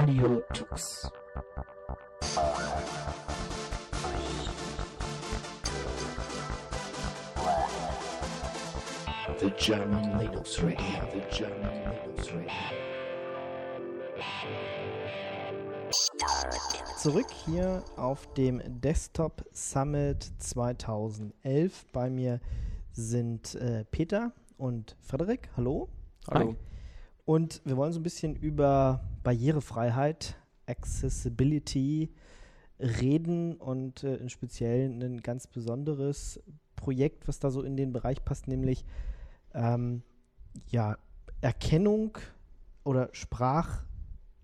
Radio Tux. The German Linux Radio, the German Linux Radio. Zurück hier auf dem Desktop Summit 2011. Bei mir sind äh, Peter und Frederik. Hallo. Hallo. Hi. Und wir wollen so ein bisschen über Barrierefreiheit, Accessibility reden und äh, im Speziellen ein ganz besonderes Projekt, was da so in den Bereich passt, nämlich ähm, ja, Erkennung oder Sprach,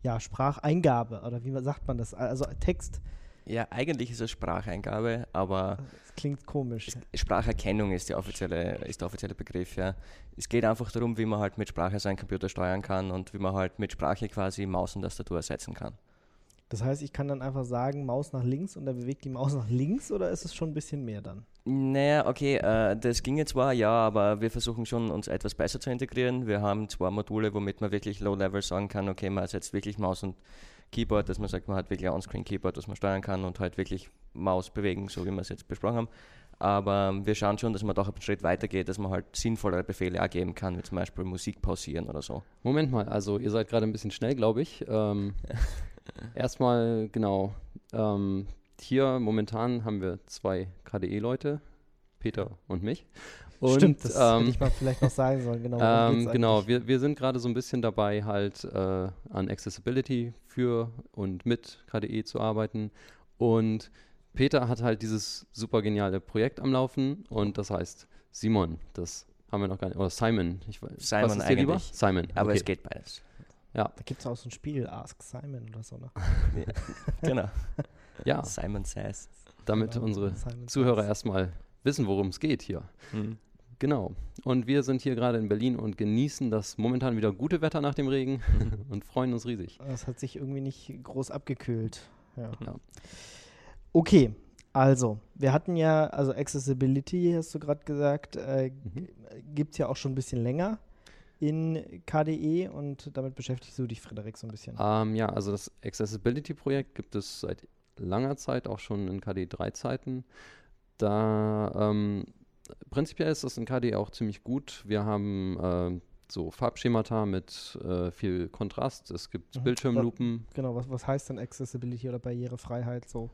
ja, Spracheingabe oder wie sagt man das? Also Text. Ja, eigentlich ist es Spracheingabe, aber Das klingt komisch. Spracherkennung ist, die offizielle, ist der offizielle Begriff, ja. Es geht einfach darum, wie man halt mit Sprache seinen Computer steuern kann und wie man halt mit Sprache quasi Maus und Tastatur ersetzen kann. Das heißt, ich kann dann einfach sagen, Maus nach links und er bewegt die Maus nach links oder ist es schon ein bisschen mehr dann? Naja, okay, äh, das ginge zwar, ja, aber wir versuchen schon, uns etwas besser zu integrieren. Wir haben zwei Module, womit man wirklich Low-Level sagen kann, okay, man ersetzt wirklich Maus und Keyboard, dass man sagt, man hat wirklich ein On-Screen-Keyboard, das man steuern kann und halt wirklich Maus bewegen, so wie wir es jetzt besprochen haben. Aber wir schauen schon, dass man doch einen Schritt weiter geht, dass man halt sinnvollere Befehle auch geben kann, wie zum Beispiel Musik pausieren oder so. Moment mal, also ihr seid gerade ein bisschen schnell, glaube ich. Ähm, erstmal, genau. Ähm, hier momentan haben wir zwei KDE-Leute, Peter und mich. Und, Stimmt, das ähm, hätte ich mal vielleicht noch sagen sollen. Genau, ähm, genau, wir, wir sind gerade so ein bisschen dabei, halt äh, an Accessibility für und mit KDE zu arbeiten. Und Peter hat halt dieses super geniale Projekt am Laufen und das heißt Simon. Das haben wir noch gar nicht. Oder Simon. Ich weiß, Simon was ist dir lieber? eigentlich. Simon. Aber okay. es geht beides. Ja, Da gibt es auch so ein Spiel, Ask Simon oder so. Ne? Genau. ja, Simon Says. damit Genau, unsere Simon Zuhörer Says. erstmal wissen, worum es geht hier. Mhm. Genau. Und wir sind hier gerade in Berlin und genießen das momentan wieder gute Wetter nach dem Regen und freuen uns riesig. Das hat sich irgendwie nicht groß abgekühlt. Ja. Ja. Okay, also, wir hatten ja, also Accessibility, hast du gerade gesagt, äh, Mhm. gibt es ja auch schon ein bisschen länger in KDE und damit beschäftigst du dich, Frederik, so ein bisschen. Ähm, ja, also das Accessibility-Projekt gibt es seit langer Zeit, auch schon in KDE 3-Zeiten. Da ähm, prinzipiell ist das in KDE auch ziemlich gut. Wir haben ähm, so Farbschemata mit äh, viel Kontrast. Es gibt Mhm. Bildschirmlupen. Genau, was, was heißt denn Accessibility oder Barrierefreiheit so?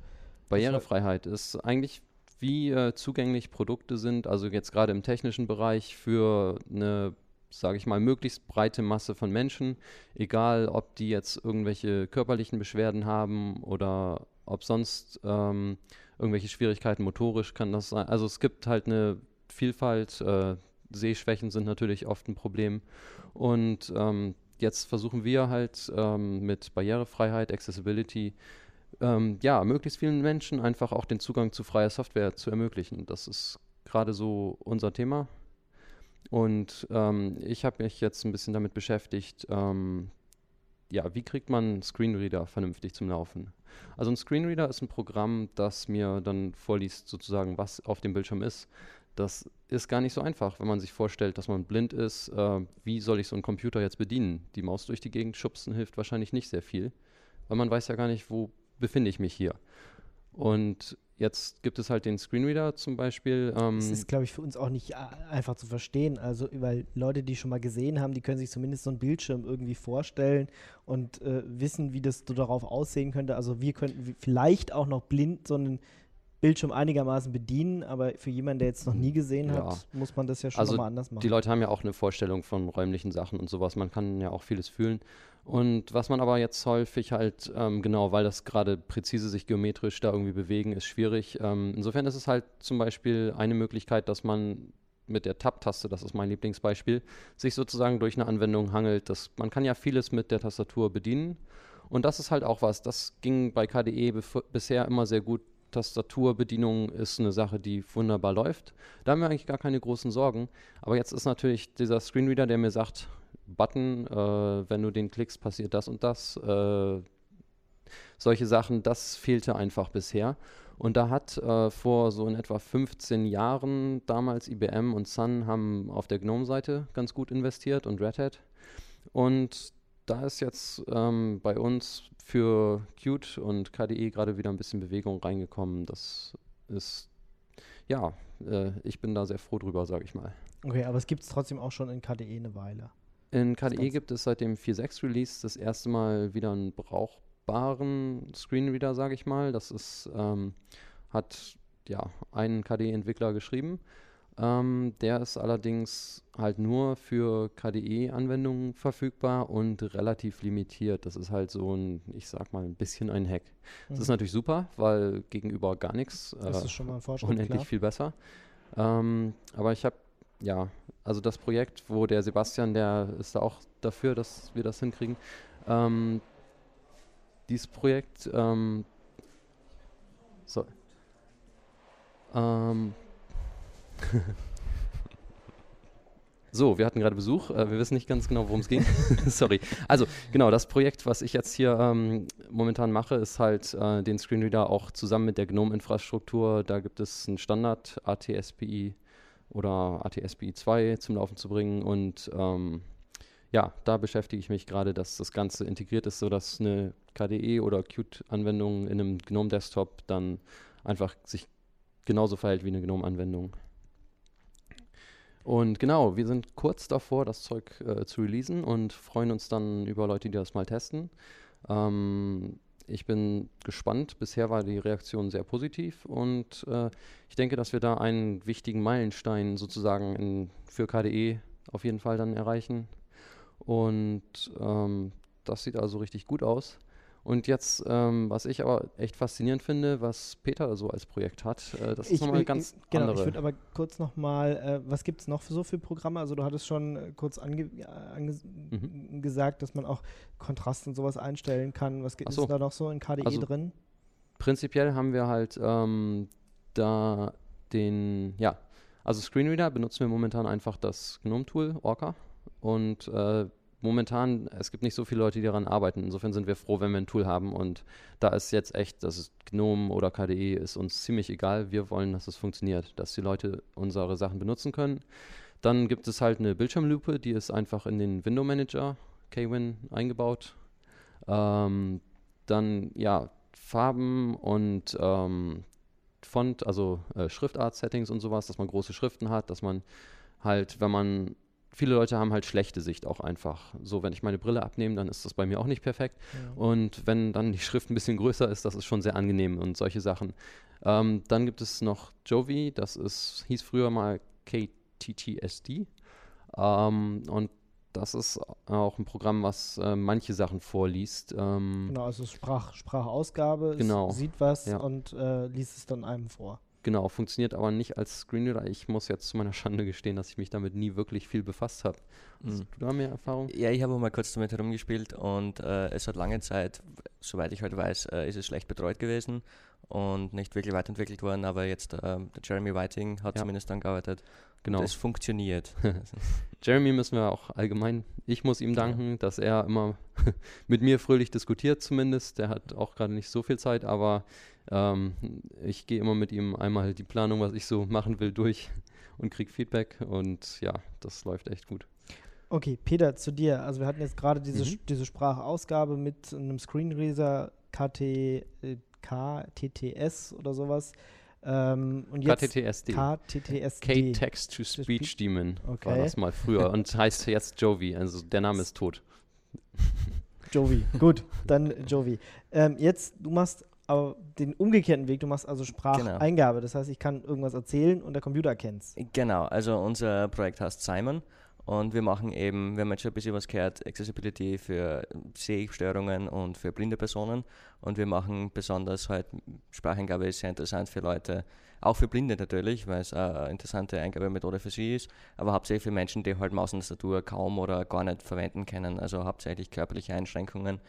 Barrierefreiheit ist eigentlich, wie äh, zugänglich Produkte sind, also jetzt gerade im technischen Bereich für eine, sage ich mal, möglichst breite Masse von Menschen, egal ob die jetzt irgendwelche körperlichen Beschwerden haben oder ob sonst ähm, irgendwelche Schwierigkeiten motorisch kann das sein. Also es gibt halt eine Vielfalt, äh, Sehschwächen sind natürlich oft ein Problem und ähm, jetzt versuchen wir halt ähm, mit Barrierefreiheit, Accessibility, ähm, ja, möglichst vielen Menschen einfach auch den Zugang zu freier Software zu ermöglichen. Das ist gerade so unser Thema. Und ähm, ich habe mich jetzt ein bisschen damit beschäftigt, ähm, ja, wie kriegt man einen Screenreader vernünftig zum Laufen? Also ein Screenreader ist ein Programm, das mir dann vorliest, sozusagen, was auf dem Bildschirm ist. Das ist gar nicht so einfach, wenn man sich vorstellt, dass man blind ist. Äh, wie soll ich so einen Computer jetzt bedienen? Die Maus durch die Gegend schubsen hilft wahrscheinlich nicht sehr viel, weil man weiß ja gar nicht, wo befinde ich mich hier. Und jetzt gibt es halt den Screenreader zum Beispiel. Ähm, Das ist, glaube ich, für uns auch nicht a- einfach zu verstehen. Also, weil Leute, die schon mal gesehen haben, die können sich zumindest so einen Bildschirm irgendwie vorstellen und äh, wissen, wie das so darauf aussehen könnte. Also, wir könnten vielleicht auch noch blind so einen Bildschirm einigermaßen bedienen, aber für jemanden, der jetzt noch nie gesehen Ja. hat, muss man das ja schon Also nochmal anders machen. Die Leute haben ja auch eine Vorstellung von räumlichen Sachen und sowas. Man kann ja auch vieles fühlen. Und was man aber jetzt häufig halt, ähm, genau, weil das gerade präzise sich geometrisch da irgendwie bewegen, ist schwierig. Ähm, insofern ist es halt zum Beispiel eine Möglichkeit, dass man mit der Tab-Taste, das ist mein Lieblingsbeispiel, sich sozusagen durch eine Anwendung hangelt. Das, man kann ja vieles mit der Tastatur bedienen. Und das ist halt auch was, das ging bei KDE bisher immer sehr gut. Tastaturbedienung ist eine Sache, die wunderbar läuft. Da haben wir eigentlich gar keine großen Sorgen. Aber jetzt ist natürlich dieser Screenreader, der mir sagt, Button, äh, wenn du den klickst, passiert das und das. Äh, solche Sachen, das fehlte einfach bisher. Und da hat äh, vor so in etwa 15 Jahren damals IBM und Sun haben auf der GNOME-Seite ganz gut investiert und Red Hat. Und da ist jetzt ähm, bei uns für Qt und KDE gerade wieder ein bisschen Bewegung reingekommen. Das ist, ja, äh, ich bin da sehr froh drüber, sage ich mal. Okay, aber es gibt es trotzdem auch schon in KDE eine Weile. In KDE gibt es seit dem 4.6 Release das erste Mal wieder einen brauchbaren Screenreader, sage ich mal. Das ist, ähm, hat ja ein KDE-Entwickler geschrieben. Ähm, der ist allerdings halt nur für KDE-Anwendungen verfügbar und relativ limitiert. Das ist halt so ein, ich sag mal, ein bisschen ein Hack. Das ist Mhm. natürlich super, weil gegenüber gar nichts Das äh, ist schon mal ein Fortschritt, unendlich klar. viel besser. Ähm, aber ich habe, ja, also das Projekt, wo der Sebastian, der ist da auch dafür, dass wir das hinkriegen. Ähm, dieses Projekt, ähm, so, ähm, so, wir hatten gerade Besuch. Äh, wir wissen nicht ganz genau, worum es ging. Sorry. Also, genau, das Projekt, was ich jetzt hier ähm, momentan mache, ist halt äh, den Screenreader auch zusammen mit der GNOME-Infrastruktur. Da gibt es einen Standard ATSPI oder ATSPI 2 zum Laufen zu bringen. Und ähm, ja, da beschäftige ich mich gerade, dass das Ganze integriert ist, sodass eine KDE oder Qt-Anwendung in einem GNOME-Desktop dann einfach sich genauso verhält wie eine GNOME-Anwendung. Und genau, wir sind kurz davor, das Zeug äh, zu releasen und freuen uns dann über Leute, die das mal testen. Ähm, ich bin gespannt. Bisher war die Reaktion sehr positiv und äh, ich denke, dass wir da einen wichtigen Meilenstein sozusagen in, für KDE auf jeden Fall dann erreichen. Und ähm, das sieht also richtig gut aus. Und jetzt, ähm, was ich aber echt faszinierend finde, was Peter so als Projekt hat, äh, das ist nochmal ganz genau, andere. ich würde aber kurz nochmal, äh, was gibt es noch für so für Programme? Also du hattest schon äh, kurz ange Mhm. gesagt, dass man auch Kontrast und sowas einstellen kann. Was gibt es so. da noch so in KDE Also drin? Prinzipiell haben wir halt ähm, da den, ja, also Screenreader benutzen wir momentan einfach das GNOME-Tool, Orca. Und äh, momentan, es gibt nicht so viele Leute, die daran arbeiten. Insofern sind wir froh, wenn wir ein Tool haben. Und da ist jetzt echt, das ist GNOME oder KDE, ist uns ziemlich egal. Wir wollen, dass es funktioniert, dass die Leute unsere Sachen benutzen können. Dann gibt es halt eine Bildschirmlupe, die ist einfach in den Window Manager, KWin, eingebaut. Ähm, dann, ja, Farben und ähm, Font, also äh, Schriftart-Settings und sowas, dass man große Schriften hat, dass man halt, wenn man, viele Leute haben halt schlechte Sicht auch einfach. So, wenn ich meine Brille abnehme, dann ist das bei mir auch nicht perfekt. Und wenn dann die Schrift ein bisschen größer ist, das ist schon sehr angenehm und solche Sachen. Ähm, dann gibt es noch Jovi, das ist, hieß früher mal KTTSD. Ähm, und das ist auch ein Programm, was äh, manche Sachen vorliest. Ähm, Genau, also Sprach, Sprachausgabe, Genau, sieht was ja. und äh, liest es dann einem vor. Genau, funktioniert aber nicht als Screenreader. Ich muss jetzt zu meiner Schande gestehen, dass ich mich damit nie wirklich viel befasst habe. Hast Mhm. du da mehr Erfahrung? Ja, ich habe mal kurz damit herumgespielt und äh, es hat lange Zeit, soweit ich heute weiß, äh, ist es schlecht betreut gewesen und nicht wirklich weiterentwickelt worden, aber jetzt ähm, der Jeremy Whiting hat Ja. zumindest daran gearbeitet. Genau. Und es funktioniert. Jeremy müssen wir auch allgemein, ich muss ihm danken, dass er immer mit mir fröhlich diskutiert zumindest. Der hat auch gerade nicht so viel Zeit, aber ähm, ich gehe immer mit ihm einmal die Planung, was ich so machen will, durch und kriege Feedback und ja, das läuft echt gut. Okay, Peter, zu dir. Also wir hatten jetzt gerade diese, Mhm. diese Sprachausgabe mit einem Screenreader KT, äh, KTTS oder sowas. Ähm, und jetzt KTTSD. KTTSD. K-Text-to-Speech Demon war Okay. das mal früher und heißt jetzt Jovi, also der Name ist tot. Jovi. Gut, dann Jovi. Ähm, jetzt, du machst aber den umgekehrten Weg, du machst also Spracheingabe. Das heißt, ich kann irgendwas erzählen und der Computer erkennt es. Genau, also unser Projekt heißt Simon und wir machen eben, wir haben jetzt schon ein bisschen was gehört, Accessibility für Sehstörungen und für blinde Personen. Und wir machen besonders halt, Spracheingabe ist sehr interessant für Leute, auch für Blinde natürlich, weil es eine interessante Eingabemethode für sie ist, aber hauptsächlich für Menschen, die halt Maus und Tastatur kaum oder gar nicht verwenden können, also hauptsächlich körperliche Einschränkungen.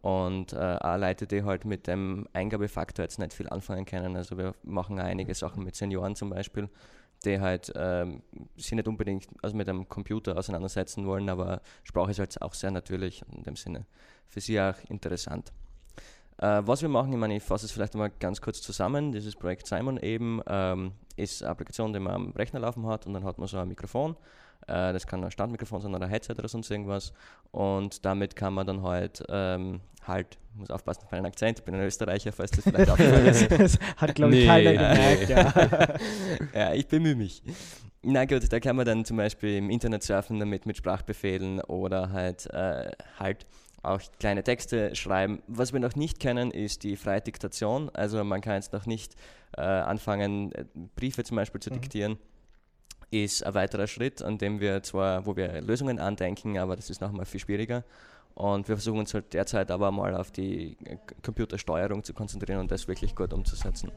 Und äh, auch Leute, die halt mit dem Eingabefaktor jetzt nicht viel anfangen können. Also wir machen auch einige Sachen mit Senioren zum Beispiel, die halt ähm, sich nicht unbedingt also mit einem Computer auseinandersetzen wollen, aber Sprache ist halt auch sehr natürlich in dem Sinne für sie auch interessant. Äh, was wir machen, ich meine, ich fasse es vielleicht mal ganz kurz zusammen. Dieses Projekt Simon eben ähm, ist eine Applikation, die man am Rechner laufen hat und dann hat man so ein Mikrofon. Äh, das kann ein Standmikrofon sein oder ein Headset oder sonst irgendwas. Und damit kann man dann halt ähm, halt, ich muss aufpassen auf meinen Akzent, ich bin ein Österreicher, falls das vielleicht aufgefallen ist. das hat, glaube ich, Nee. keiner gemerkt. Ja. ja, ich bemühe mich. Na gut, da kann man dann zum Beispiel im Internet surfen damit mit Sprachbefehlen oder halt, äh, halt auch kleine Texte schreiben. Was wir noch nicht kennen, ist die freie Diktation. Also man kann jetzt noch nicht äh, anfangen, äh, Briefe zum Beispiel zu Mhm. diktieren. Ist ein weiterer Schritt, an dem wir zwar, wo wir Lösungen andenken, aber das ist nochmal viel schwieriger. Und wir versuchen uns halt derzeit aber mal auf die Computersteuerung zu konzentrieren und das wirklich gut umzusetzen.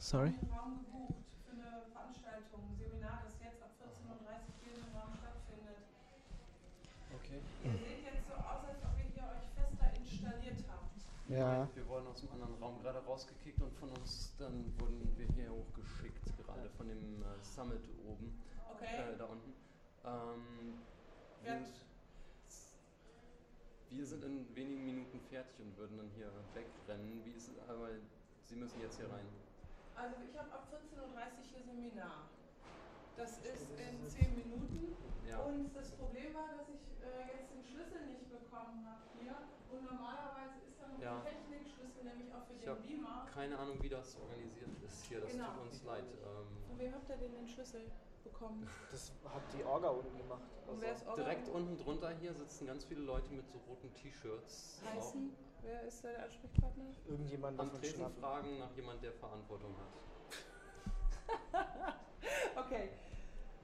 Sorry. Raum gebucht für eine Veranstaltung, ein Seminar, das jetzt ab 14.30 Uhr hier in dem Raum stattfindet. Okay. Ihr seht jetzt so aus, als ob ihr hier euch fester installiert habt. Ja. Wir wurden aus dem anderen Raum gerade rausgekickt und von uns dann wurden wir hier hochgeschickt, gerade von dem äh, Summit oben, Okay? äh, da unten. Ähm, wir, Ja. wir sind in wenigen Minuten fertig und würden dann hier wegrennen. Wie ist es, aber Sie müssen jetzt hier rein. Also ich habe ab 14.30 Uhr hier Seminar. Das ist in 10 Minuten. Ja. Und das Problem war, dass ich äh, jetzt den Schlüssel nicht bekommen habe hier. Und normalerweise ist da noch Ja. ein Technikschlüssel, nämlich auch für Ich den Beamer. Keine Ahnung, wie das organisiert ist hier. Das Genau. tut uns leid. Ähm, Von wem habt ihr denn den Schlüssel bekommen? Das hat die Orga unten gemacht. Ist Orga? direkt unten drunter hier sitzen ganz viele Leute mit so roten T-Shirts. heißen? Wer ist da der Ansprechpartner? Irgendjemand Am Tresen schnappen. fragen nach jemand, der Verantwortung hat. Okay.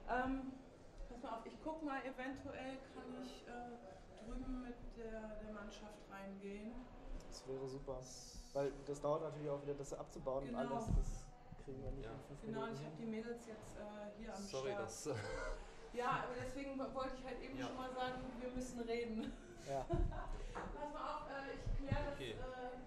Ähm, pass mal auf, ich guck mal, eventuell kann ich äh, drüben mit der, der Mannschaft reingehen. Das wäre super. Weil das dauert natürlich auch wieder, das abzubauen Genau. und alles. Das kriegen wir nicht Ja. in fünf Genau, Minuten ich habe die Mädels jetzt äh, hier am Sorry, Start. das. Äh, Ja, aber deswegen wo- wollte ich halt eben Ja. schon mal sagen, wir müssen reden. Ja. Pass mal auf, äh, ich kläre das. Okay. Äh,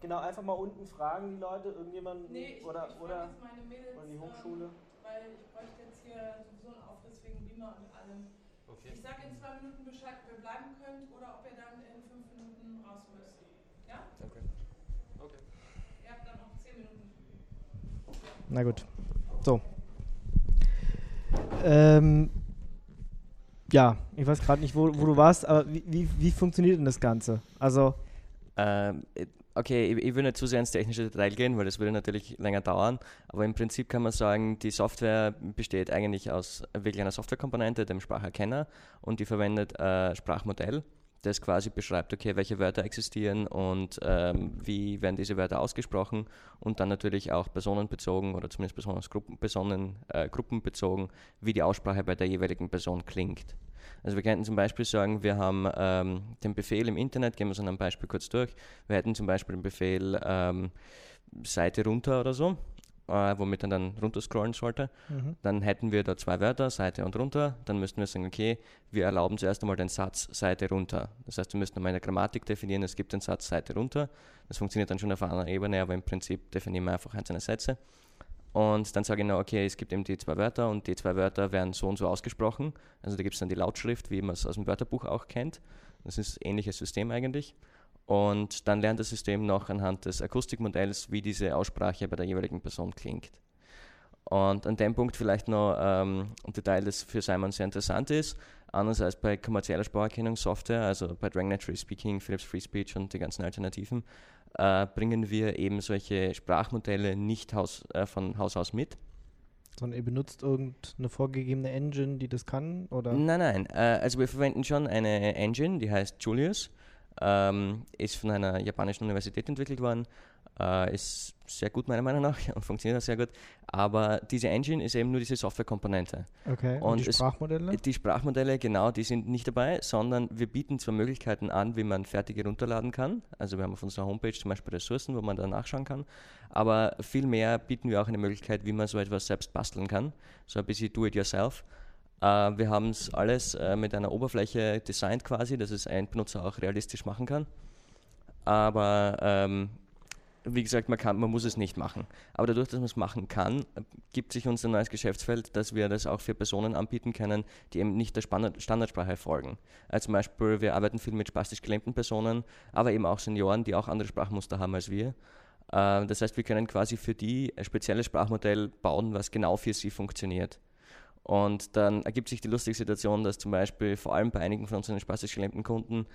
Genau, einfach mal unten fragen die Leute, irgendjemanden nee, ich, oder, ich oder, meine Mädels, oder die ähm, Hochschule. Weil ich bräuchte jetzt hier sowieso einen Aufriss wegen Beamer und allem. okay. Ich sage in zwei Minuten Bescheid, ob ihr bleiben könnt oder ob ihr dann in fünf Minuten raus müsst. Ja? Okay. okay. Ihr habt dann noch zehn Minuten. Na gut. So. Ähm, ja, ich weiß gerade nicht, wo, wo du warst, aber wie, wie, wie funktioniert denn das Ganze? Also, Ähm, äh, okay, ich, ich will nicht zu sehr ins technische Detail gehen, weil das würde natürlich länger dauern. Aber im Prinzip kann man sagen, die Software besteht eigentlich aus wirklich einer Softwarekomponente, dem Spracherkenner, und die verwendet ein Sprachmodell, das quasi beschreibt, okay, welche Wörter existieren und ähm, wie werden diese Wörter ausgesprochen und dann natürlich auch personenbezogen oder zumindest besonders Gruppen, Personen, äh, gruppenbezogen, wie die Aussprache bei der jeweiligen Person klingt. Also wir könnten zum Beispiel sagen, wir haben ähm, den Befehl im Internet, gehen wir so ein Beispiel kurz durch. Wir hätten zum Beispiel den Befehl ähm, Seite runter oder so, äh, womit man dann runterscrollen sollte. mhm. Dann hätten wir da zwei Wörter, Seite und runter. Dann müssten wir sagen, okay, wir erlauben zuerst einmal den Satz Seite runter. Das heißt, wir müssten einmal eine Grammatik definieren, es gibt den Satz Seite runter. Das funktioniert dann schon auf einer Ebene, aber im Prinzip definieren wir einfach einzelne Sätze. Und dann sage ich noch, okay, es gibt eben die zwei Wörter und die zwei Wörter werden so und so ausgesprochen. Also da gibt es dann die Lautschrift, wie man es aus dem Wörterbuch auch kennt. Das ist ein ähnliches System eigentlich. Und dann lernt das System noch anhand des Akustikmodells, wie diese Aussprache bei der jeweiligen Person klingt. Und an dem Punkt vielleicht noch ähm, ein Detail, das für Simon sehr interessant ist. Anders als bei kommerzieller Spracherkennungssoftware, also bei Drang Natural Speaking, Philips Free Speech und die ganzen Alternativen, äh, bringen wir eben solche Sprachmodelle nicht Haus, äh, von Haus aus mit. sondern ihr benutzt irgendeine vorgegebene Engine, die das kann? Oder? Nein, nein. Äh, also wir verwenden schon eine Engine, die heißt Julius. Ähm, ist von einer japanischen Universität entwickelt worden. Äh, ist sehr gut meiner Meinung nach und funktioniert auch sehr gut. Aber diese Engine ist eben nur diese Softwarekomponente. Okay, und, Und die es- Sprachmodelle? Die Sprachmodelle, genau, die sind nicht dabei, sondern wir bieten zwar Möglichkeiten an, wie man fertige runterladen kann. Also wir haben auf unserer Homepage zum Beispiel Ressourcen, wo man da nachschauen kann. Aber viel mehr bieten wir auch eine Möglichkeit, wie man so etwas selbst basteln kann. So ein bisschen do-it-yourself. Äh, wir haben es alles äh, mit einer Oberfläche designt quasi, dass es ein Benutzer auch realistisch machen kann. Aber ähm, wie gesagt, man, kann, man muss es nicht machen. Aber dadurch, dass man es machen kann, gibt sich uns ein neues Geschäftsfeld, dass wir das auch für Personen anbieten können, die eben nicht der Standard Standardsprache folgen. Also zum Beispiel, wir arbeiten viel mit spastisch gelähmten Personen, aber eben auch Senioren, die auch andere Sprachmuster haben als wir. Das heißt, wir können quasi für die ein spezielles Sprachmodell bauen, was genau für sie funktioniert. Und dann ergibt sich die lustige Situation, dass zum Beispiel vor allem bei einigen von unseren spastisch gelähmten Kunden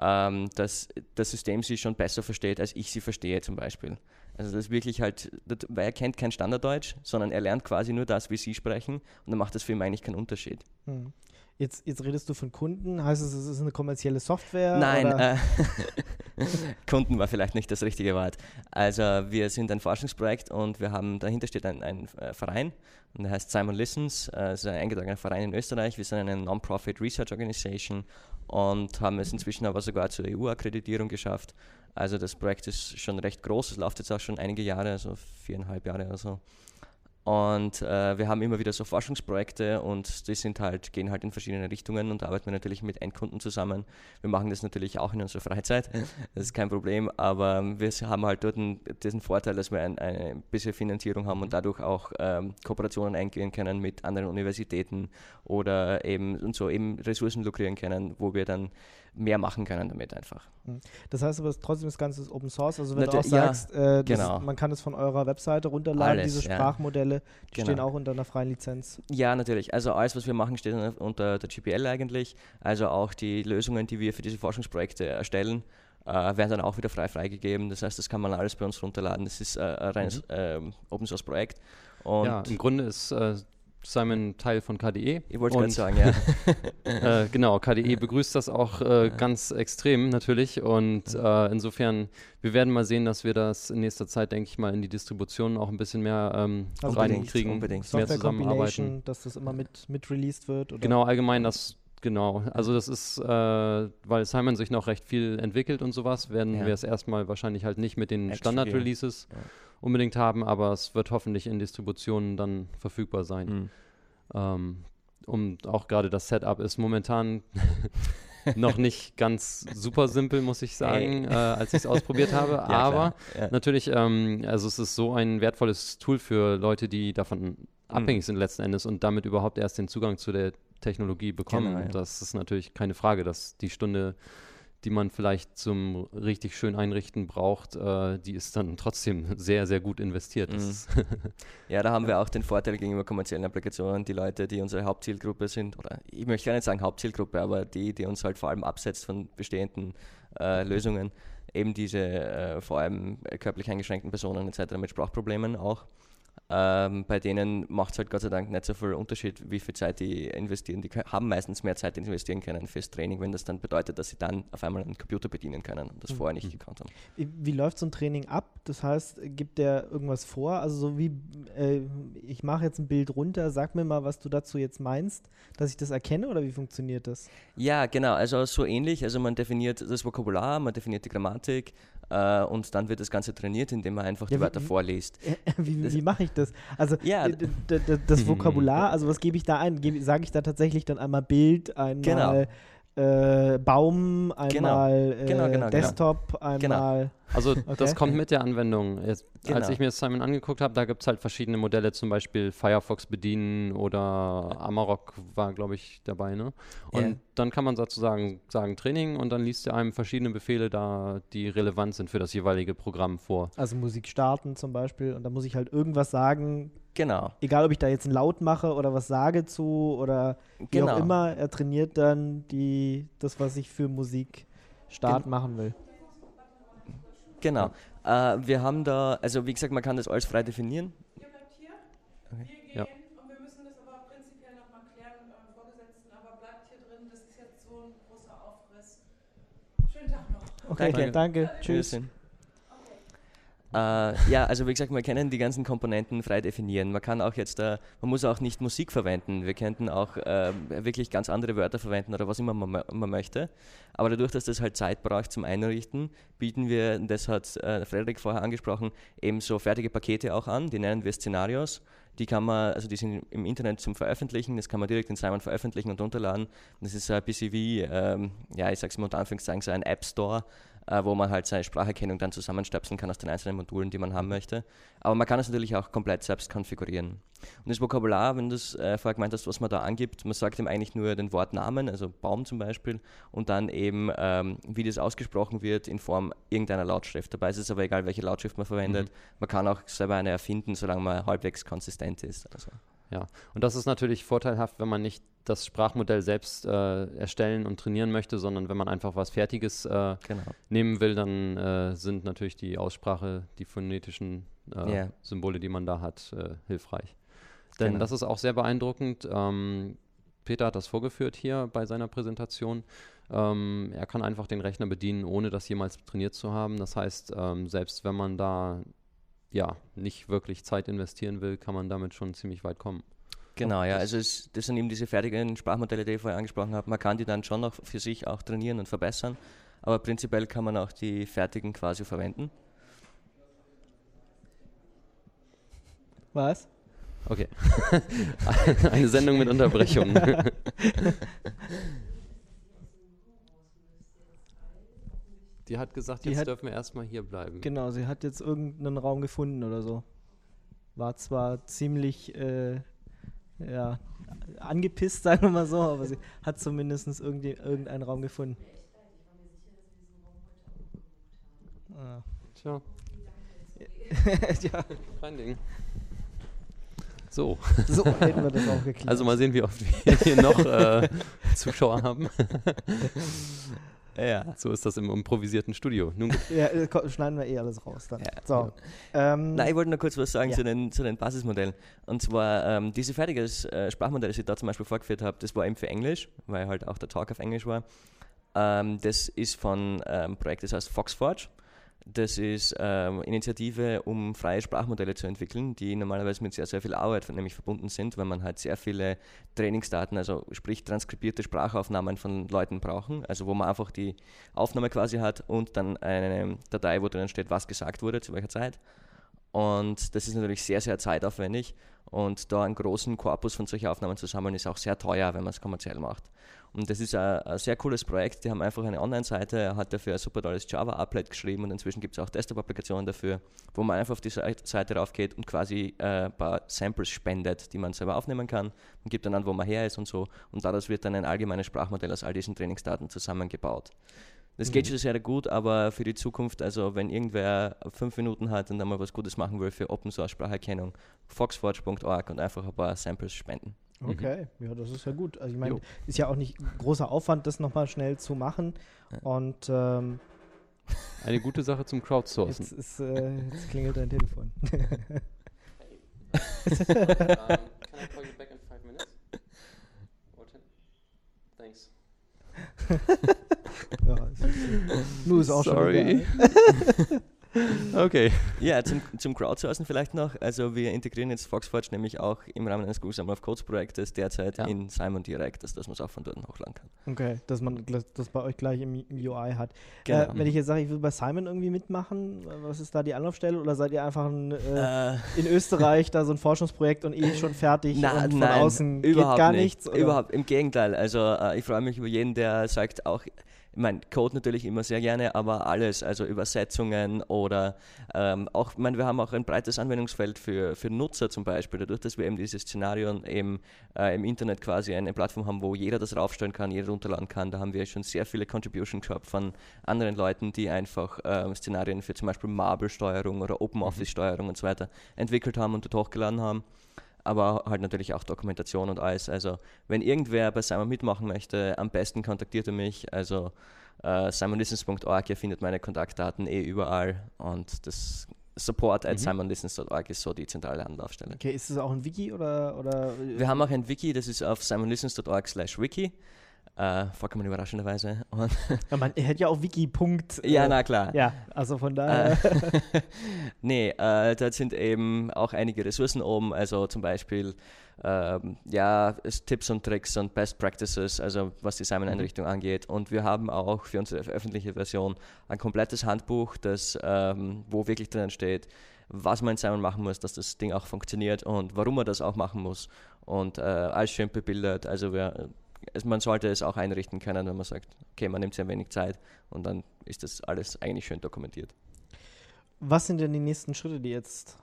ähm, dass das System sie schon besser versteht, als ich sie verstehe zum Beispiel. Also das ist wirklich halt, weil er kennt kein Standarddeutsch, sondern er lernt quasi nur das, wie sie sprechen und dann macht das für ihn eigentlich keinen Unterschied. Hm. Jetzt, jetzt redest du von Kunden, heißt es, es ist eine kommerzielle Software? Nein, äh, Kunden war vielleicht nicht das richtige Wort. Also wir sind ein Forschungsprojekt und wir haben, dahinter steht ein, ein äh, Verein und der heißt Simon Listens, äh, es ist ein eingetragener Verein in Österreich. Wir sind eine Non-Profit Research Organization und haben es inzwischen aber sogar zur EU-Akkreditierung geschafft. Also das Projekt ist schon recht groß, es läuft jetzt auch schon einige Jahre, also viereinhalb Jahre oder so. Und äh, wir haben immer wieder so Forschungsprojekte und die sind halt, gehen halt in verschiedene Richtungen und arbeiten wir natürlich mit Endkunden zusammen. Wir machen das natürlich auch in unserer Freizeit, das ist kein Problem, aber wir haben halt dort diesen Vorteil, dass wir ein, eine bisschen Finanzierung haben und dadurch auch ähm, Kooperationen eingehen können mit anderen Universitäten oder eben und so eben Ressourcen lukrieren können, wo wir dann mehr machen können damit einfach. Hm. Das heißt aber trotzdem das Ganze ist Open Source. Also wenn Natu- du auch ja, sagst, äh, das, genau. man kann es von eurer Webseite runterladen, Alles, diese ja. Sprachmodelle, die Genau. stehen auch unter einer freien Lizenz. Ja, natürlich. Also alles, was wir machen, steht unter- der GPL eigentlich. Also auch die Lösungen, die wir für diese Forschungsprojekte erstellen, äh, werden dann auch wieder frei freigegeben. Das heißt, das kann man alles bei uns runterladen. Das ist äh, ein reines ähm, Open Source Projekt. Und ja, im Grunde ist äh, Simon Teil von KDE. ich wollte gerade sagen, ja. Äh, genau, KDE begrüßt das auch äh, ganz extrem natürlich und äh, insofern, wir werden mal sehen, dass wir das in nächster Zeit, denke ich mal, in die Distribution auch ein bisschen mehr ähm, Also reinkriegen, unbedingt. mehr Software zusammenarbeiten. Dass das immer mit, mit released wird. Oder? Genau, allgemein das, genau. Also das ist, äh, weil Simon sich noch recht viel entwickelt und sowas, werden Ja. wir es erstmal wahrscheinlich halt nicht mit den Standard-Releases Ja. unbedingt haben, aber es wird hoffentlich in Distributionen dann verfügbar sein. Mhm. Ähm, um auch gerade das Setup ist momentan noch nicht ganz super simpel, muss ich sagen, äh, als ich es ausprobiert habe. Ja, aber. Ja. natürlich, ähm, also es ist so ein wertvolles Tool für Leute, die davon Mhm. abhängig sind letzten Endes und damit überhaupt erst den Zugang zu der Technologie bekommen. Genau, ja. Das ist natürlich keine Frage, dass die Stunde die man vielleicht zum richtig schön einrichten braucht, äh, die ist dann trotzdem sehr, sehr gut investiert. Mhm. Ja, da haben wir auch den Vorteil gegenüber kommerziellen Applikationen, die Leute, die unsere Hauptzielgruppe sind, oder ich möchte gar nicht sagen Hauptzielgruppe, aber die, die uns halt vor allem absetzt von bestehenden äh, Lösungen, eben diese äh, vor allem körperlich eingeschränkten Personen etc. mit Sprachproblemen auch. Ähm, bei denen macht es halt Gott sei Dank nicht so viel Unterschied, wie viel Zeit die investieren. Die haben meistens mehr Zeit, investieren können fürs Training, wenn das dann bedeutet, dass sie dann auf einmal einen Computer bedienen können und das Mhm. vorher nicht gekonnt haben. Wie, wie läuft so ein Training ab? Das heißt, gibt der irgendwas vor? Also so wie, äh, ich mache jetzt ein Bild runter, sag mir mal, was du dazu jetzt meinst, dass ich das erkenne oder wie funktioniert das? Ja, genau, also so ähnlich. Also man definiert das Vokabular, man definiert die Grammatik äh, und dann wird das Ganze trainiert, indem man einfach Ja, die wie- Wörter wie- vorliest. wie Das- wie mache ich das? Also Ja. das Vokabular, also was gebe ich da ein? Sage ich da tatsächlich dann einmal Bild, einmal äh, Baum, einmal äh, Genau, genau, genau. Desktop, einmal. Also Okay. das kommt mit der Anwendung. Jetzt, Als Genau. ich mir das Simon angeguckt habe, da gibt es halt verschiedene Modelle, zum Beispiel Firefox bedienen oder Amarok war, glaube ich, dabei. Ne? Und Ja. dann kann man sozusagen sagen Training und dann liest er einem verschiedene Befehle da, die relevant sind für das jeweilige Programm vor. Also Musik starten zum Beispiel und da muss ich halt irgendwas sagen, Genau, egal ob ich da jetzt einen Laut mache oder was sage zu oder wie auch Genau. immer, er trainiert dann die, das, was ich für Musik Start machen will. genau. Äh, wir haben da, also wie gesagt, man kann das alles frei definieren. Ihr bleibt hier, Okay. wir gehen Ja. und wir müssen das aber prinzipiell nochmal klären, äh, Vorgesetzten, aber bleibt hier drin, das ist jetzt so ein großer Aufriss. Schönen Tag noch. Okay, Danke. danke. Tschüss. Wiedersehen. Äh, ja, also wie gesagt, wir können die ganzen Komponenten frei definieren. Man kann auch jetzt, äh, man muss auch nicht Musik verwenden. Wir könnten auch äh, wirklich ganz andere Wörter verwenden oder was immer man, man möchte. Aber dadurch, dass das halt Zeit braucht zum Einrichten, bieten wir, das hat äh, Frederik vorher angesprochen, eben so fertige Pakete auch an. Die nennen wir Szenarios. Die kann man, also die sind im Internet zum Veröffentlichen, das kann man direkt in Simon veröffentlichen und runterladen. Das ist ein bisschen wie, ähm, ja, ich sag's mal unter Anführungszeichen, so ein App Store, äh, wo man halt seine Spracherkennung dann zusammenstöpseln kann aus den einzelnen Modulen, die man haben möchte. Aber man kann es natürlich auch komplett selbst konfigurieren. Und das Vokabular, wenn du es äh, vorher gemeint hast, was man da angibt, man sagt ihm eigentlich nur den Wortnamen, also Baum zum Beispiel, und dann eben, ähm, wie das ausgesprochen wird in Form irgendeiner Lautschrift. Dabei ist es aber egal, welche Lautschrift man verwendet. Man kann auch selber eine erfinden, solange man halbwegs konsistent ist. Also. Ja, und das ist natürlich vorteilhaft, wenn man nicht das Sprachmodell selbst äh, erstellen und trainieren möchte, sondern wenn man einfach was Fertiges äh, Genau. nehmen will, dann äh, sind natürlich die Aussprache, die phonetischen äh, Ja. Symbole, die man da hat, äh, hilfreich. Denn Genau. das ist auch sehr beeindruckend. Ähm, Peter hat das vorgeführt hier bei seiner Präsentation. Ähm, er kann einfach den Rechner bedienen, ohne das jemals trainiert zu haben. Das heißt, ähm, selbst wenn man da ja nicht wirklich Zeit investieren will, kann man damit schon ziemlich weit kommen. Genau, ja, also es, das sind eben diese fertigen Sprachmodelle, die ich vorher angesprochen habe. Man kann die dann schon noch für sich auch trainieren und verbessern, aber prinzipiell kann man auch die fertigen quasi verwenden. Was? Okay. Eine Sendung mit Unterbrechung. Die hat gesagt, Die jetzt hat- dürfen wir erstmal hier bleiben. Genau, sie hat jetzt irgendeinen Raum gefunden oder so. War zwar ziemlich äh, ja, angepisst, sagen wir mal so, aber sie hat zumindest irgendwie irgendeinen Raum gefunden. Ah. Tja, ja, kein Ding. So, so hätten wir das auch geklärt. also mal sehen, wie oft wir hier noch äh, Zuschauer haben. Ja. So ist das im improvisierten Studio. Nun gut. ja, äh, schneiden wir eh alles raus dann. Ja, so. Ähm, Nein, ich wollte noch kurz was sagen Ja. zu, den, zu den Basismodellen. Und zwar, ähm, diese fertiges äh, Sprachmodell, das ich da zum Beispiel vorgeführt habe, das war eben für Englisch, weil halt auch der Talk auf Englisch war. Ähm, das ist von einem Projekt, das heißt FoxForge. Das ist ähm, Initiative, um freie Sprachmodelle zu entwickeln, die normalerweise mit sehr, sehr viel Arbeit nämlich verbunden sind, weil man halt sehr viele Trainingsdaten, also sprich transkribierte Sprachaufnahmen von Leuten brauchen, also wo man einfach die Aufnahme quasi hat und dann eine Datei, wo drin steht, was gesagt wurde, zu welcher Zeit. Und das ist natürlich sehr, sehr zeitaufwendig. Und da einen großen Korpus von solchen Aufnahmen zu sammeln, ist auch sehr teuer, wenn man es kommerziell macht. Und das ist ein, ein sehr cooles Projekt. Die haben einfach eine Online-Seite, hat dafür ein super tolles Java-Applet geschrieben und inzwischen gibt es auch Desktop-Applikationen dafür, wo man einfach auf die Sei- Seite raufgeht und quasi äh, ein paar Samples spendet, die man selber aufnehmen kann. Man gibt dann an, wo man her ist und so. Und daraus wird dann ein allgemeines Sprachmodell aus all diesen Trainingsdaten zusammengebaut. Das geht schon sehr gut, aber für die Zukunft, also wenn irgendwer fünf Minuten hat und dann mal was Gutes machen will für Open Source Spracherkennung, foxforge.org und einfach ein paar Samples spenden. Okay, ja, das ist ja gut. Also ich meine, ist ja auch nicht großer Aufwand, das nochmal schnell zu machen. Und ähm, Eine gute Sache zum Crowdsourcen. jetzt, ist, äh, jetzt klingelt dein Telefon. can ja, ist, nur ist auch Sorry. schon egal. Okay. Ja, zum, zum Crowdsourcen vielleicht noch. Also wir integrieren jetzt Foxforge nämlich auch im Rahmen eines Google Summer of Codes Projektes derzeit Ja. in Simon Direct, dass, dass man es auch von dort hochladen kann. Okay, dass man das bei euch gleich im, im UI hat. Genau. Äh, wenn ich jetzt sage, ich will bei Simon irgendwie mitmachen, was ist da die Anlaufstelle? Oder seid ihr einfach ein, äh, Äh, in Österreich da so ein Forschungsprojekt und eh schon fertig Na, und von nein, außen überhaupt geht gar nicht. nichts? Oder? Überhaupt, im Gegenteil. Also äh, ich freue mich über jeden, der sagt auch, ich meine, Code natürlich immer sehr gerne, aber alles, also Übersetzungen oder ähm, auch, ich meine, wir haben auch ein breites Anwendungsfeld für, für Nutzer zum Beispiel, dadurch, dass wir eben dieses Szenario eben äh, im Internet quasi eine Plattform haben, wo jeder das raufstellen kann, jeder runterladen kann. Da haben wir schon sehr viele Contribution gehabt von anderen Leuten, die einfach ähm, Szenarien für zum Beispiel Marble-Steuerung oder OpenOffice-Steuerung und so weiter entwickelt haben und dort hochgeladen haben aber halt natürlich auch Dokumentation und alles. Also wenn irgendwer bei Simon mitmachen möchte, am besten kontaktiert er mich. Also äh, simonlistens.org, ihr findet meine Kontaktdaten eh überall und das support at simonlistens.org ist so die zentrale Anlaufstelle. Okay, ist das auch ein Wiki oder, oder Wir haben auch ein Wiki, das ist auf simonlistens.org slash wiki, äh, vollkommen überraschenderweise. Und ja, man hätte ja auch Wiki. Punkt, ja, äh, na klar. Ja, also von daher. Äh, nee, äh, dort sind eben auch einige Ressourcen oben, also zum Beispiel ähm, ja, Tipps und Tricks und Best Practices, also was die Simon-Einrichtung angeht. Und wir haben auch für unsere öffentliche Version ein komplettes Handbuch, das, ähm, wo wirklich drin steht, was man in Simon machen muss, dass das Ding auch funktioniert und warum man das auch machen muss. Und äh, alles schön bebildert. Also wir, es, man sollte es auch einrichten können, wenn man sagt, okay, man nimmt sehr wenig Zeit und dann ist das alles eigentlich schön dokumentiert. Was sind denn die nächsten Schritte, die jetzt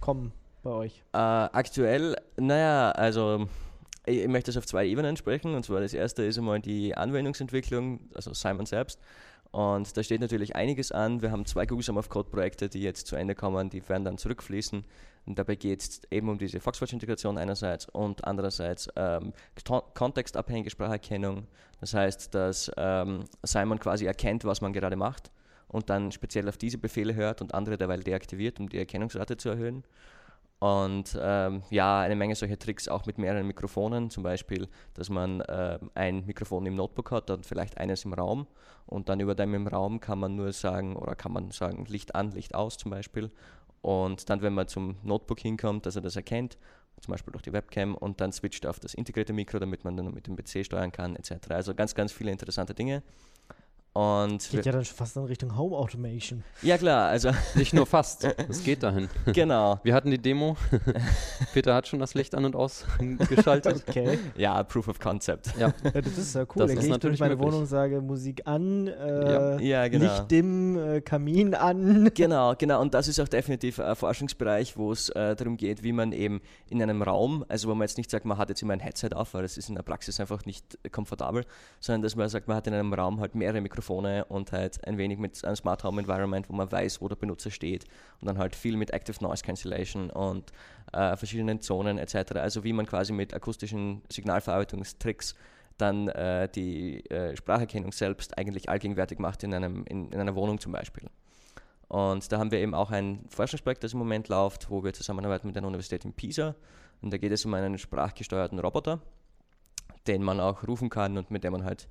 kommen bei euch? Äh, aktuell, naja, also ich, ich möchte es auf zwei Ebenen sprechen. Und zwar das erste ist einmal die Anwendungsentwicklung, also Simon selbst. Und da steht natürlich einiges an. Wir haben zwei Google Summer of Code Projekte, die jetzt zu Ende kommen, die werden dann zurückfließen. Und dabei geht es eben um diese Foxwatch-Integration einerseits und andererseits ähm, kontextabhängige Spracherkennung. Das heißt, dass ähm, Simon quasi erkennt, was man gerade macht und dann speziell auf diese Befehle hört und andere derweil deaktiviert, um die Erkennungsrate zu erhöhen. Und ähm, ja, eine Menge solcher Tricks auch mit mehreren Mikrofonen, zum Beispiel, dass man äh, ein Mikrofon im Notebook hat, dann vielleicht eines im Raum und dann über dem im Raum kann man nur sagen oder kann man sagen Licht an, Licht aus zum Beispiel. Und dann, wenn man zum Notebook hinkommt, dass er das erkennt, zum Beispiel durch die Webcam und dann switcht auf das integrierte Mikro, damit man dann mit dem PC steuern kann, etc. Also ganz, ganz viele interessante Dinge. Und Geht ja dann schon fast in Richtung Home Automation. ja klar, also Nicht nur fast, es geht dahin. genau. Wir hatten die Demo. Peter hat schon das Licht an und ausgeschaltet. Okay. Ja, Proof of Concept. Ja, Ja, das ist ja cool. Das da ist gehe ich durch meine möglich. Wohnung, sage Musik an, Ja. äh, Ja, genau. Licht dimmen, äh, Kamin an. Genau, genau. Und das ist auch definitiv ein Forschungsbereich, wo es äh, darum geht, wie man eben in einem Raum, also wo man jetzt nicht sagt, man hat jetzt immer ein Headset auf, weil das ist in der Praxis einfach nicht komfortabel, sondern dass man sagt, man hat in einem Raum halt mehrere Mikrofone und halt ein wenig mit einem Smart Home Environment, wo man weiß, wo der Benutzer steht und dann halt viel mit Active Noise Cancellation und äh, verschiedenen Zonen etc. Also wie man quasi mit akustischen Signalverarbeitungstricks dann äh, die äh, Spracherkennung selbst eigentlich allgegenwärtig macht in, einem, in, in einer Wohnung zum Beispiel. Und da haben wir eben auch ein Forschungsprojekt, das im Moment läuft, wo wir zusammenarbeiten mit einer Universität in Pisa. Und da geht es um einen sprachgesteuerten Roboter, den man auch rufen kann und mit dem man halt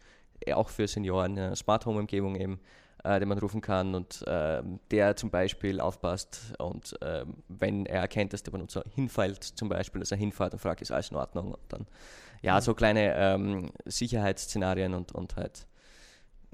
auch für Senioren in einer Smart Home Umgebung eben, äh, den man rufen kann und ähm, der zum Beispiel aufpasst und ähm, wenn er erkennt, dass der Benutzer hinfällt, zum Beispiel, dass er hinfährt und fragt, ist alles in Ordnung und dann ja, so kleine ähm, Sicherheitsszenarien und, und halt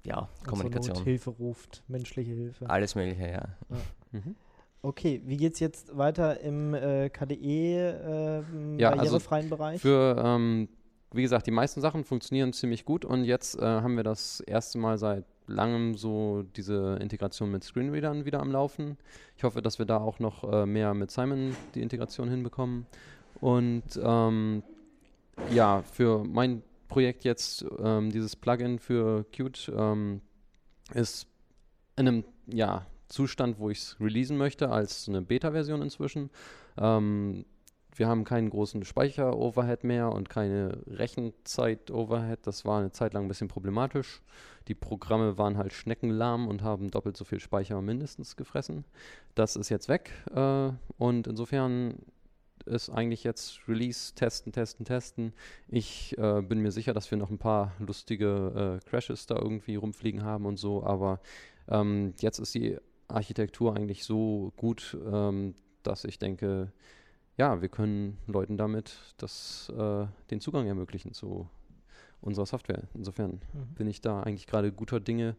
ja, Kommunikation. Not Hilfe ruft, menschliche Hilfe. Alles Mögliche, ja. Mhm. Okay, wie geht's jetzt weiter im äh, KDE ähm, Ja, also barrierefreien Bereich? Für, ähm, wie gesagt, die meisten Sachen funktionieren ziemlich gut und jetzt äh, haben wir das erste Mal seit langem so diese Integration mit Screenreadern wieder am Laufen. Ich hoffe, dass wir da auch noch äh, mehr mit Simon die Integration hinbekommen. Und ähm, ja, für mein Projekt jetzt, ähm, dieses Plugin für Qt, ähm, ist in einem ja, Zustand, wo ich es releasen möchte, als eine Beta-Version inzwischen. Ähm, wir haben keinen großen Speicher-Overhead mehr und keine Rechenzeit-Overhead. Das war eine Zeit lang ein bisschen problematisch. Die Programme waren halt schneckenlahm und haben doppelt so viel Speicher mindestens gefressen. Das ist jetzt weg äh, und insofern ist eigentlich jetzt Release, testen, testen, testen. Ich äh, bin mir sicher, dass wir noch ein paar lustige äh, Crashes da irgendwie rumfliegen haben und so, aber ähm, jetzt ist die Architektur eigentlich so gut, ähm, dass ich denke, ja, wir können Leuten damit das, äh, den Zugang ermöglichen zu unserer Software. Insofern Mhm. bin ich da eigentlich gerade guter Dinge.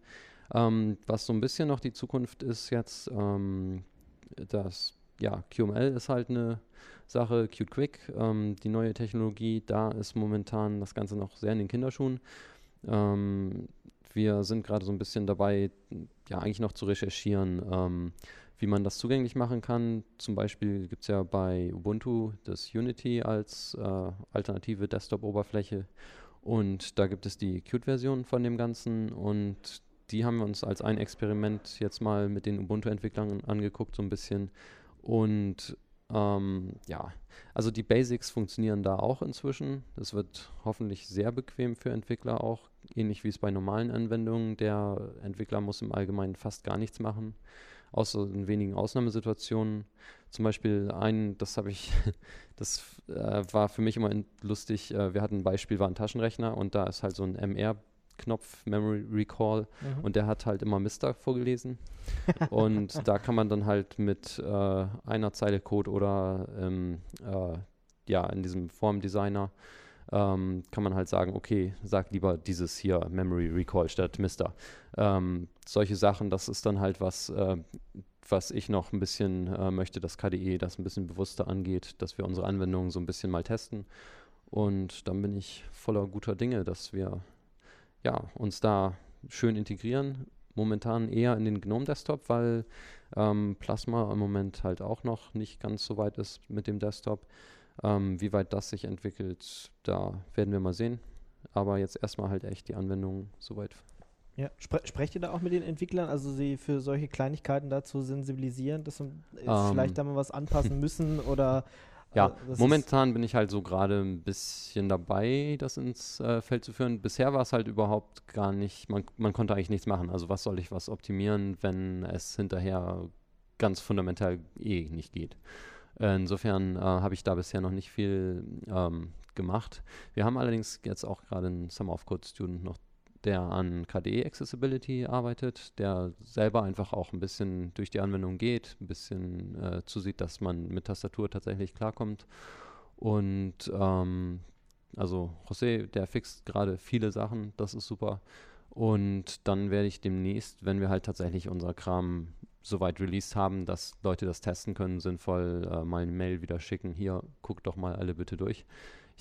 Ähm, was so ein bisschen noch die Zukunft ist jetzt, ähm, das, ja, QML ist halt eine Sache, Qt Quick, ähm, die neue Technologie, da ist momentan das Ganze noch sehr in den Kinderschuhen. Ähm, wir sind gerade so ein bisschen dabei, ja, eigentlich noch zu recherchieren, ähm, wie man das zugänglich machen kann. Zum Beispiel gibt es ja bei Ubuntu das Unity als äh, alternative Desktop-Oberfläche und da gibt es die Qt-Version von dem Ganzen und die haben wir uns als ein Experiment jetzt mal mit den Ubuntu-Entwicklern angeguckt, so ein bisschen. Und ähm, ja, also die Basics funktionieren da auch inzwischen. Das wird hoffentlich sehr bequem für Entwickler auch, ähnlich wie es bei normalen Anwendungen. Der Entwickler muss im Allgemeinen fast gar nichts machen, außer in wenigen Ausnahmesituationen. Zum Beispiel ein, das habe ich, das äh, war für mich immer lustig. Äh, wir hatten ein Beispiel, war ein Taschenrechner und da ist halt so ein MR-Knopf, Memory Recall, Mhm. und der hat halt immer Mister vorgelesen. und da kann man dann halt mit äh, einer Zeile Code oder ähm, äh, ja, in diesem Formdesigner ähm, kann man halt sagen, okay, sag lieber dieses hier, Memory Recall statt Mister. Ähm, solche Sachen, das ist dann halt was, äh, was ich noch ein bisschen äh, möchte, dass KDE das ein bisschen bewusster angeht, dass wir unsere Anwendungen so ein bisschen mal testen. Und dann bin ich voller guter Dinge, dass wir ja, uns da schön integrieren. Momentan eher in den GNOME Desktop, weil ähm, Plasma im Moment halt auch noch nicht ganz so weit ist mit dem Desktop. Ähm, wie weit das sich entwickelt, da werden wir mal sehen. Aber jetzt erstmal halt echt die Anwendung soweit Ja. Spre sprecht ihr da auch mit den Entwicklern, also sie für solche Kleinigkeiten dazu sensibilisieren, dass sie Ähm. vielleicht da mal was anpassen müssen oder Ja, äh, das momentan bin ich halt so gerade ein bisschen dabei, das ins äh, Feld zu führen. Bisher war es halt überhaupt gar nicht, man, man konnte eigentlich nichts machen. Also was soll ich was optimieren, wenn es hinterher ganz fundamental eh nicht geht. Äh, insofern äh, habe ich da bisher noch nicht viel ähm, gemacht. Wir haben allerdings jetzt auch gerade einen Summer of Code Student noch, der an KDE Accessibility arbeitet, der selber einfach auch ein bisschen durch die Anwendung geht, ein bisschen äh, zusieht, dass man mit Tastatur tatsächlich klarkommt. Und ähm, also José, der fixt gerade viele Sachen, das ist super. Und dann werde ich demnächst, wenn wir halt tatsächlich unser Kram soweit released haben, dass Leute das testen können, sinnvoll äh, mal eine Mail wieder schicken. Hier, guckt doch mal alle bitte durch.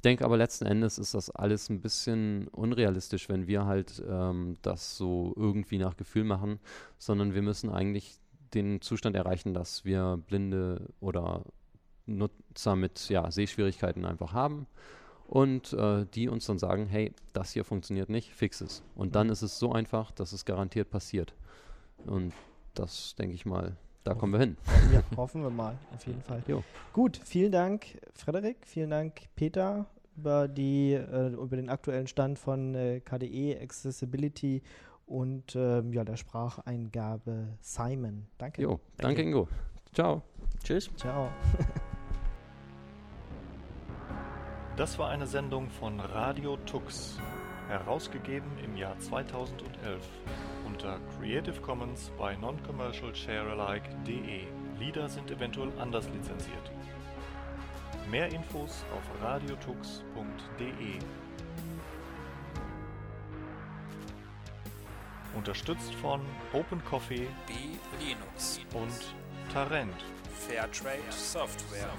Ich denke aber letzten Endes ist das alles ein bisschen unrealistisch, wenn wir halt ähm, das so irgendwie nach Gefühl machen, sondern wir müssen eigentlich den Zustand erreichen, dass wir Blinde oder Nutzer mit ja, Sehschwierigkeiten einfach haben und äh, die uns dann sagen, hey, das hier funktioniert nicht, fix es. Und dann ist es so einfach, dass es garantiert passiert. Und das denke ich mal, da kommen wir hin. Ja, hoffen wir mal, auf jeden Fall. Jo. Gut, vielen Dank, Frederik. Vielen Dank, Peter, über, die, äh, über den aktuellen Stand von äh, KDE Accessibility und ähm, ja, der Spracheingabe Simon. Danke. Jo, danke Ingo. Ciao. Tschüss. Ciao. Das war eine Sendung von Radio Tux, herausgegeben im Jahr 2011 unter Creative Commons bei Non-Commercial Sharealike.de. Lieder sind eventuell anders lizenziert. Mehr Infos auf radiotux.de. Unterstützt von Open Coffee B Linux und Tarent. Fairtrade Software